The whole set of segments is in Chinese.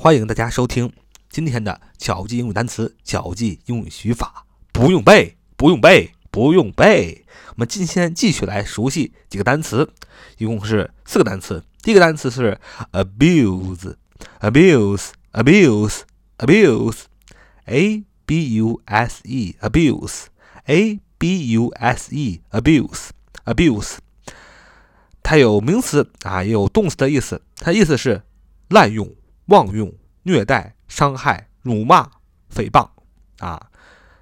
欢迎大家收听今天的巧记英语单词、巧记英语语法，不用背，不用背，不用背。我们今天继续来熟悉几个单词，一共是四个单词。第一个单词是 abuse，abuse，abuse，abuse，a b u s e，abuse，a b u s e，abuse，abuse。它有名词啊，也有动词的意思。它意思是滥用。妄用、虐待、伤害、辱骂、诽谤啊！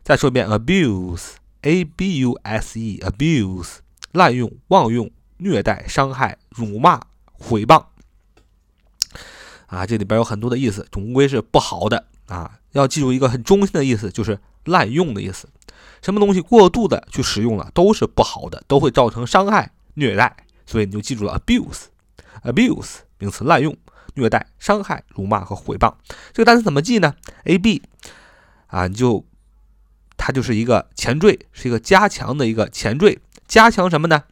再说一遍，abuse，a b u s e，abuse，滥用、妄用、虐待、伤害、辱骂、诽谤啊！这里边有很多的意思，总归是不好的啊！要记住一个很中心的意思，就是滥用的意思。什么东西过度的去使用了，都是不好的，都会造成伤害、虐待。所以你就记住了，abuse，abuse，名词，滥用。虐待、伤害、辱骂和毁谤，这个单词怎么记呢？a b 啊，你就它就是一个前缀，是一个加强的一个前缀，加强什么呢？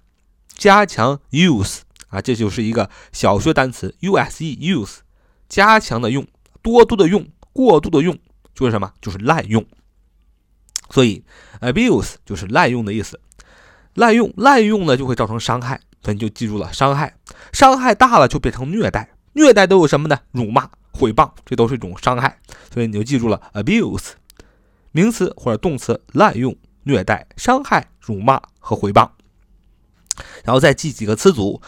加强 use 啊，这就是一个小学单词 u s e use，加强的用，多多的用，过度的用，就是什么？就是滥用。所以 abuse 就是滥用的意思，滥用，滥用呢就会造成伤害，所以你就记住了，伤害，伤害大了就变成虐待。虐待都有什么呢？辱骂、毁谤，这都是一种伤害，所以你就记住了 abuse，名词或者动词，滥用、虐待、伤害、辱骂和毁谤。然后再记几个词组，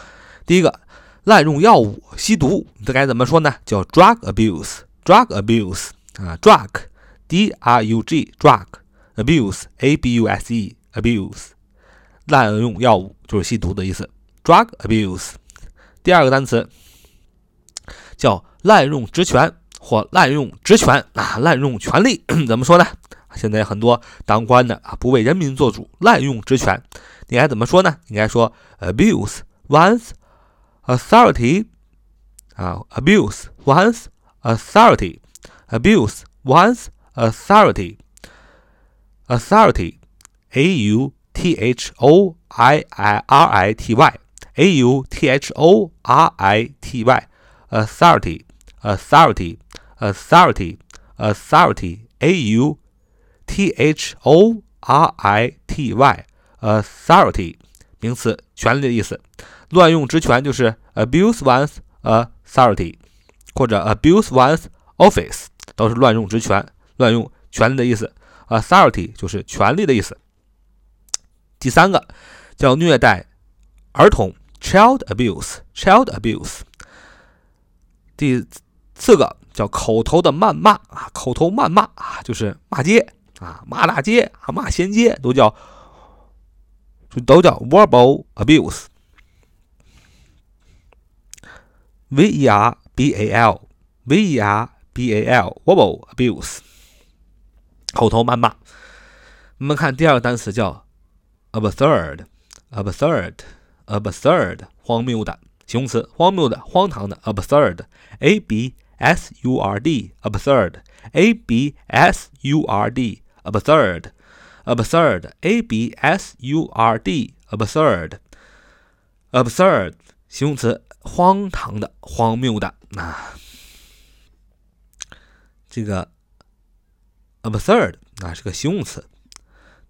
第一个，滥用药物、吸毒，这该怎么说呢？叫 drug abuse，drug abuse 啊，drug，d r u g，drug，abuse，a b u s e，abuse，滥用药物就是吸毒的意思，drug abuse。第二个单词。叫滥用职权或滥用职权啊，滥用权力怎么说呢？现在很多当官的啊，不为人民做主，滥用职权，你该怎么说呢？应该说 abuse one's authority 啊，abuse one's authority，abuse one's authority，authority，a u t h o i r i t y，a u t h o r i t y。authority, authority, authority, authority, a u t h o r i t y, authority，名词，权利的意思。乱用职权就是 abuse one's authority，或者 abuse one's office，都是乱用职权、乱用权利的意思。authority 就是权利的意思。第三个叫虐待儿童，child abuse，child abuse。 第四个叫口头的谩骂啊，口头谩骂啊，就是骂街啊，骂大街啊，骂闲街，都叫都叫 verbal abuse，v e r b a l，v e r b a l，verbal abuse，口头谩骂。我们看第二个单词叫 absurd，absurd，absurd，荒谬的。形容词，荒谬的、荒唐的，absurd，a b s u r d，absurd，a b s u r d，absurd，absurd，a b s u r d，absurd，absurd，形容词，荒唐的、荒谬的。啊，这个 absurd 啊是个形容词，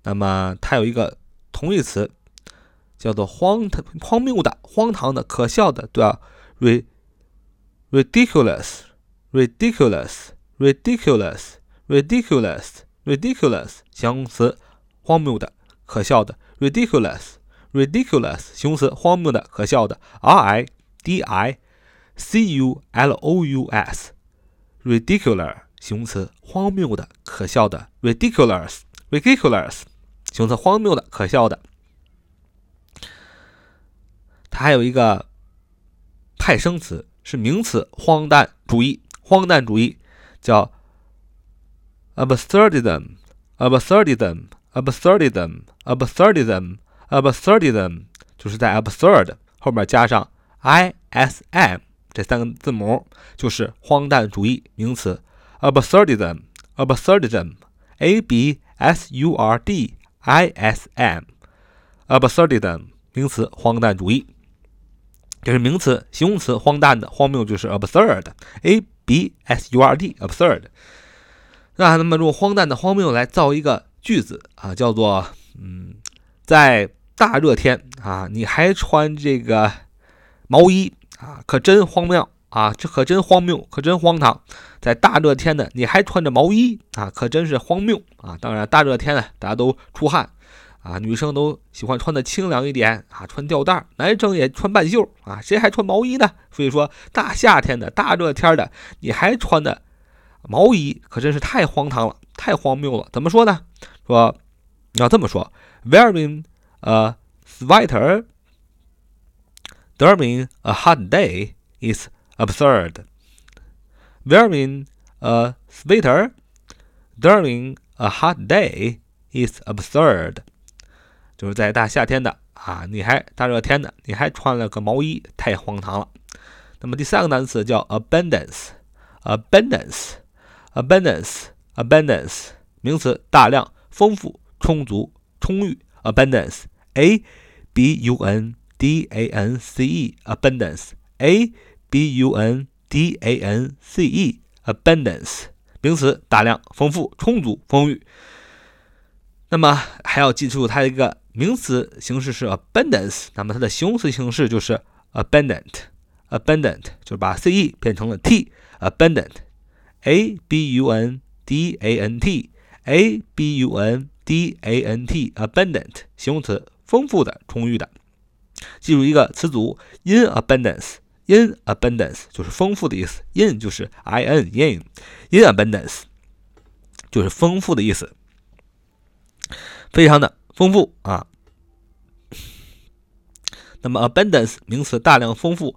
那么它有一个同义词。叫做荒唐、荒谬的、荒唐的、可笑的，对吧？ridiculous，ridiculous，ridiculous，ridiculous，ridiculous，形容词，荒谬的、可笑的；ridiculous，ridiculous，形容词，荒谬的、可笑的。r i d i c u l o u s，ridiculous，形容词，荒谬的、可笑的；ridiculous，ridiculous，形容词，荒谬的、可笑的。它还有一个派生词，是名词，荒诞主义。荒诞主义叫 “absurdism”，“absurdism”，“absurdism”，“absurdism”，“absurdism”，就是在 absurd 后面加上 i s m 这三个字母，就是荒诞主义名词。absurdism，absurdism，a b s u r d i s m，absurdism 名词，荒诞主义。这是名词，形容词，荒诞的、荒谬就是 absurd，a b s u r d，absurd。那那么用荒诞的荒谬来造一个句子啊，叫做嗯，在大热天啊，你还穿这个毛衣啊，可真荒谬啊！这可真荒谬，可真荒唐。在大热天的，你还穿着毛衣啊，可真是荒谬啊！当然，大热天呢，大家都出汗啊，女生都喜欢穿的清凉一点啊，穿吊带男生也穿半袖啊，谁还穿毛衣呢？所以说，大夏天的大热天的，你还穿的。毛衣可真是太荒唐了，太荒谬了。怎么说呢？说你要这么说：Wearing a sweater during a hot day is absurd. Wearing a sweater during a hot day is absurd. 就是在大夏天的啊，你还大热天的，你还穿了个毛衣，太荒唐了。那么第三个单词叫 abundance，abundance。abundance，abundance，名词，大量、丰富、充足、充裕。abundance，a b u n d a n c e，abundance，a b u n d a n c e，abundance，名词，大量、丰富、充足、丰裕。那么还要记住它一个名词形式是 abundance，那么它的形容词形式就是 abundant，abundant，就是把 c e 变成了 t，abundant。a b u n d a n t a b u n d a n t abundant 形容词，丰富的、充裕的。记住一个词组，in abundance，in abundance 就是丰富的意思，in 就是 i n in，in abundance 就是丰富的意思，非常的丰富啊。那么 abundance 名词，大量、丰富，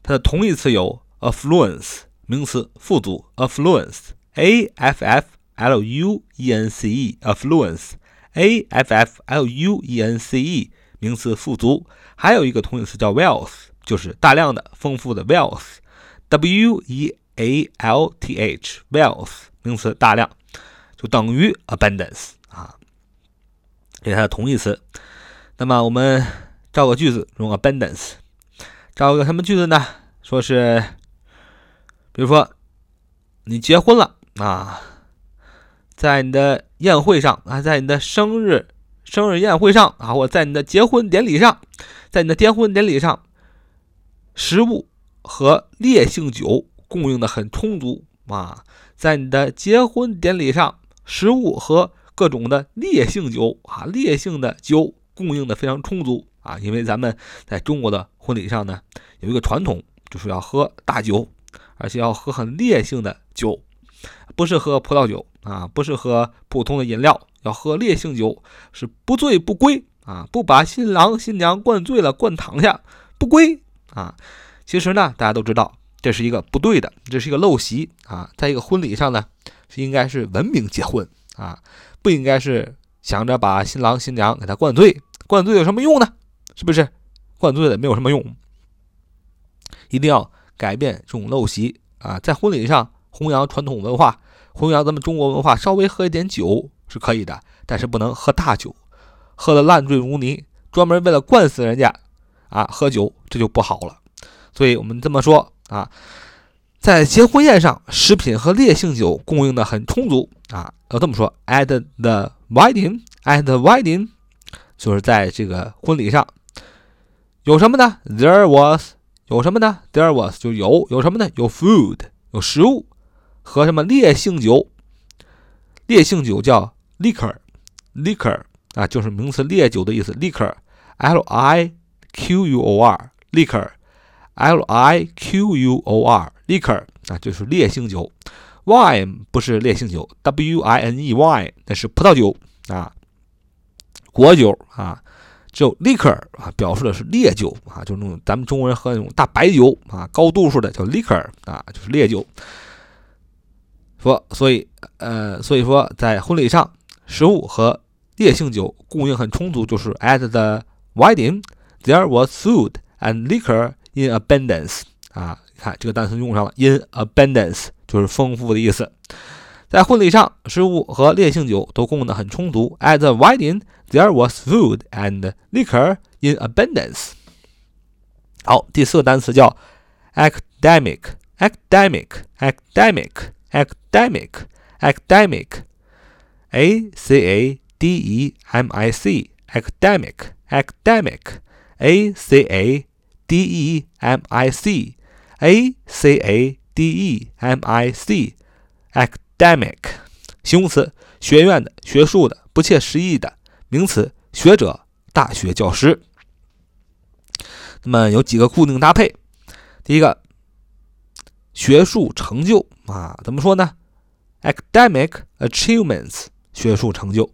它的同义词有 affluence。名词富足，affluence，a f f l u e n c e，affluence，a f f l u e n c e，名词富足。还有一个同义词叫 wealth，就是大量的、丰富的 wealth，w e a l t h，wealth，名词大量，就等于 abundance 啊，这是它的同义词。那么我们造个句子用 abundance，造个什么句子呢？说是。比如说，你结婚了啊，在你的宴会上啊，在你的生日生日宴会上啊，或在你的结婚典礼上，在你的结婚典礼上，食物和烈性酒供应的很充足啊，在你的结婚典礼上，食物和各种的烈性酒啊，烈性的酒供应的非常充足啊，因为咱们在中国的婚礼上呢，有一个传统，就是要喝大酒。而且要喝很烈性的酒，不是喝葡萄酒啊，不是喝普通的饮料，要喝烈性酒，是不醉不归啊，不把新郎新娘灌醉了，灌躺下不归啊。其实呢，大家都知道这是一个不对的，这是一个陋习啊。在一个婚礼上呢，是应该是文明结婚啊，不应该是想着把新郎新娘给他灌醉，灌醉有什么用呢？是不是？灌醉了没有什么用，一定要。改变这种陋习啊，在婚礼上弘扬传统文化，弘扬咱们中国文化，稍微喝一点酒是可以的，但是不能喝大酒，喝的烂醉如泥，专门为了灌死人家啊喝酒，这就不好了。所以我们这么说啊，在结婚宴上，食品和烈性酒供应的很充足啊，要这么说，at the wedding，at the wedding，就是在这个婚礼上有什么呢？There was。有什么呢？There was 就有有什么呢？有 food 有食物和什么烈性酒？烈性酒叫 liquor，liquor 啊，就是名词烈酒的意思。liquor，l i q u o r，liquor L I Q U O R liquor 啊，就是烈性酒。wine 不是烈性酒，w i n e wine 那是葡萄酒啊，果酒啊。只有 liquor 啊，表示的是烈酒啊，就是那种咱们中国人喝那种大白酒啊，高度数的叫 liquor 啊，就是烈酒。说，所以，呃，所以说在婚礼上，食物和烈性酒供应很充足，就是 at the wedding there was food and liquor in abundance 啊，看这个单词用上了，in abundance 就是丰富的意思。在婚礼上，食物和烈性酒都供应的很充足，at the wedding。There was food and liquor in abundance。好，第四个单词叫 academic。 academic，academic，academic，a c a d e m i c，academic，academic，a c a d e m i c，a c a d e m i c，academic，形容词，学院的、学术的、不切实际的；名词，学者、大学教师。那么有几个固定搭配，第一个。学术成就啊，怎么说呢？academic achievements，学术成就；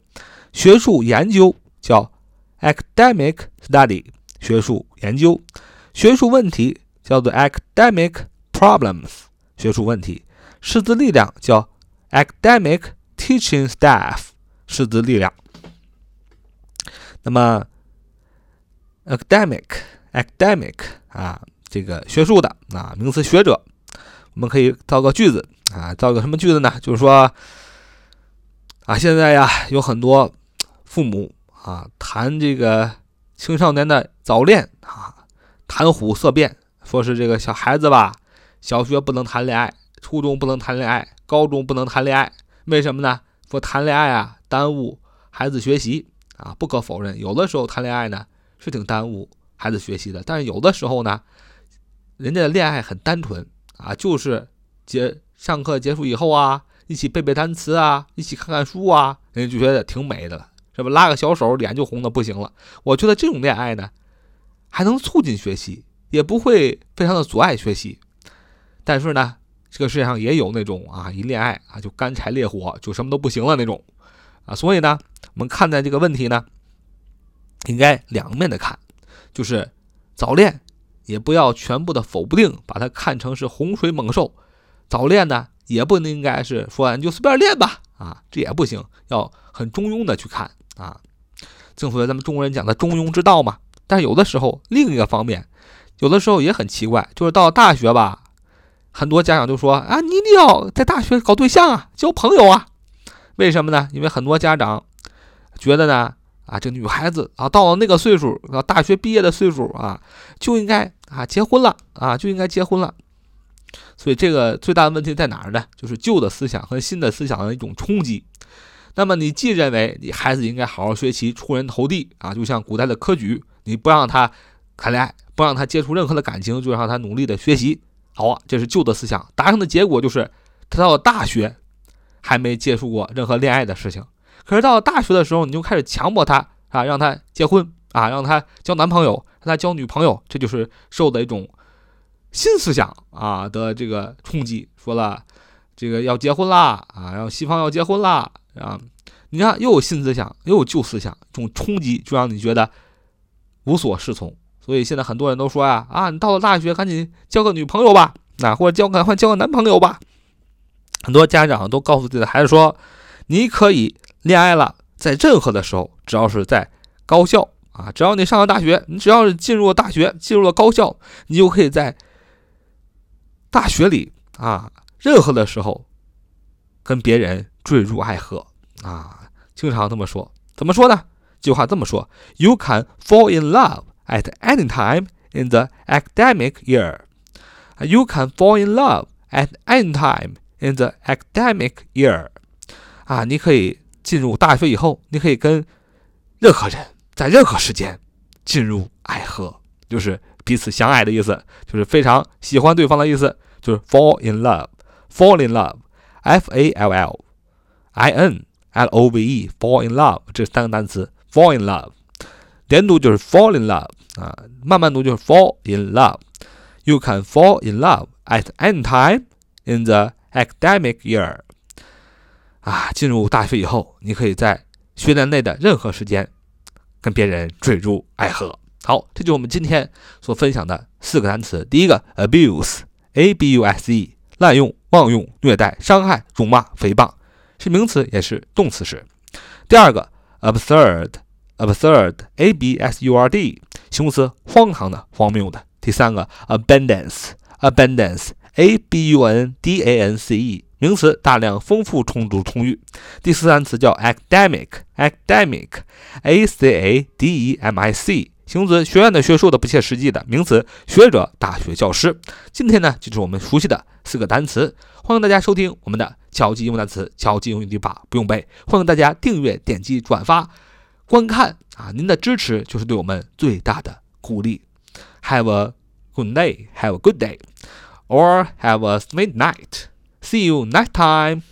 学术研究叫 academic study，学术研究；学术问题叫做 academic problems，学术问题；师资力量叫 academic teaching staff，师资力量。那么 academic，academic 啊，这个学术的啊，名词学者。我们可以造个句子啊，造个什么句子呢？就是说啊，现在呀有很多父母啊谈这个青少年的早恋啊，谈虎色变，说是这个小孩子吧，小学不能谈恋爱，初中不能谈恋爱，高中不能谈恋爱，为什么呢？说谈恋爱啊耽误孩子学习啊。不可否认，有的时候谈恋爱呢是挺耽误孩子学习的，但是有的时候呢，人家的恋爱很单纯。啊，就是结上课结束以后啊，一起背背单词啊，一起看看书啊，人家就觉得挺美的了，是吧？拉个小手，脸就红的不行了。我觉得这种恋爱呢，还能促进学习，也不会非常的阻碍学习。但是呢，这个世界上也有那种啊，一恋爱啊就干柴烈火，就什么都不行了那种啊。所以呢，我们看待这个问题呢，应该两面的看，就是早恋。也不要全部的否定，把它看成是洪水猛兽。早恋呢，也不应该是说你就随便练吧，啊，这也不行，要很中庸的去看啊。正所谓咱们中国人讲的中庸之道嘛。但有的时候，另一个方面，有的时候也很奇怪，就是到大学吧，很多家长就说啊，你一定要在大学搞对象啊，交朋友啊。为什么呢？因为很多家长觉得呢。啊，这女孩子啊，到了那个岁数，啊，大学毕业的岁数啊，就应该啊结婚了啊，就应该结婚了。所以这个最大的问题在哪儿呢？就是旧的思想和新的思想的一种冲击。那么你既认为你孩子应该好好学习，出人头地啊，就像古代的科举，你不让他谈恋爱，不让他接触任何的感情，就让他努力的学习。好啊，这是旧的思想，达成的结果就是他到了大学还没接触过任何恋爱的事情。可是到了大学的时候，你就开始强迫他啊，让他结婚啊，让他交男朋友，让他交女朋友，这就是受的一种新思想啊的这个冲击。说了这个要结婚啦啊，然后西方要结婚啦啊，你看又有新思想，又有旧思想，这种冲击就让你觉得无所适从。所以现在很多人都说呀啊，你到了大学赶紧交个女朋友吧，那或者交赶快交个男朋友吧。很多家长都告诉自己的孩子说，你可以。恋爱了，在任何的时候，只要是在高校啊，只要你上了大学，你只要是进入了大学，进入了高校，你就可以在大学里啊，任何的时候跟别人坠入爱河啊，经常这么说。怎么说呢？这句话这么说：You can fall in love at any time in the academic year. You can fall in love at any time in the academic year. 啊，你可以。进入大学以后，你可以跟任何人在任何时间进入爱河，就是彼此相爱的意思，就是非常喜欢对方的意思，就是 fall in love，fall in love，f a l l i n l o v e，fall in love 这三个单词，fall in love，连读就是 fall in love 啊，慢慢读就是 fall in love。You can fall in love at any time in the academic year. 啊，进入大学以后，你可以在学年内的任何时间跟别人坠入爱河。好，这就是我们今天所分享的四个单词。第一个，abuse，a b u s e，滥用、妄用、虐待、伤害、辱骂、诽谤，是名词也是动词时。第二个 ，absurd，absurd，a b s u r d，形容词，荒唐的、荒谬的。第三个，abundance，abundance，a b u n d a n c e。名词大量、丰富、充足、充裕。第四单词叫 academic，academic，a c a d e m i c， 形容词学院的、学术的、不切实际的；名词学者、大学教师。今天呢，就是我们熟悉的四个单词。欢迎大家收听我们的巧记英文单词、巧记英语语法不用背。欢迎大家订阅、点击、转发、观看啊！您的支持就是对我们最大的鼓励。Have a good day, have a good day, or have a sweet night. See you next time.